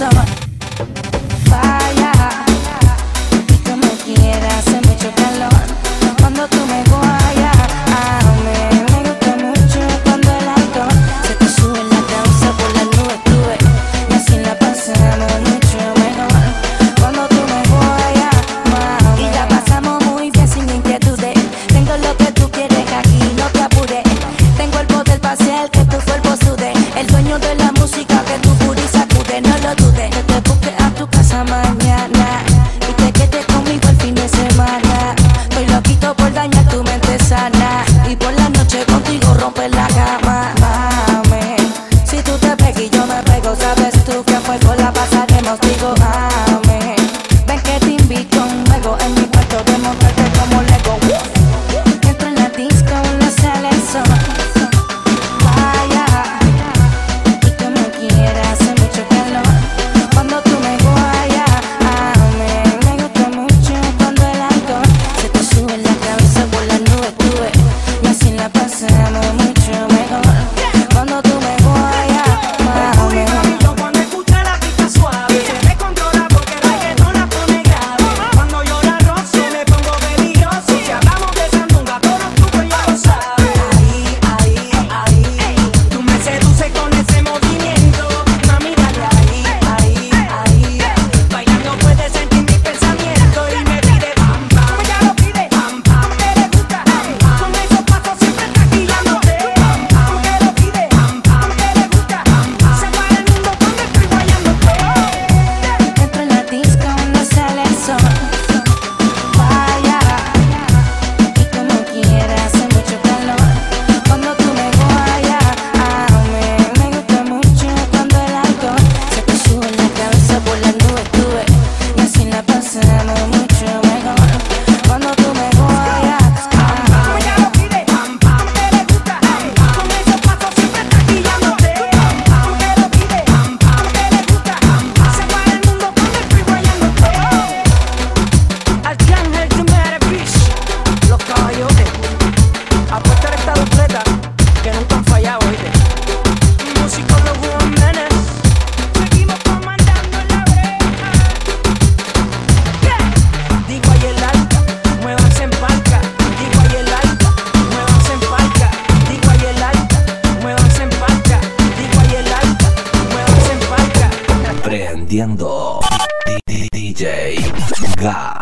서서 sabes tú Prendiendo DJ Ga.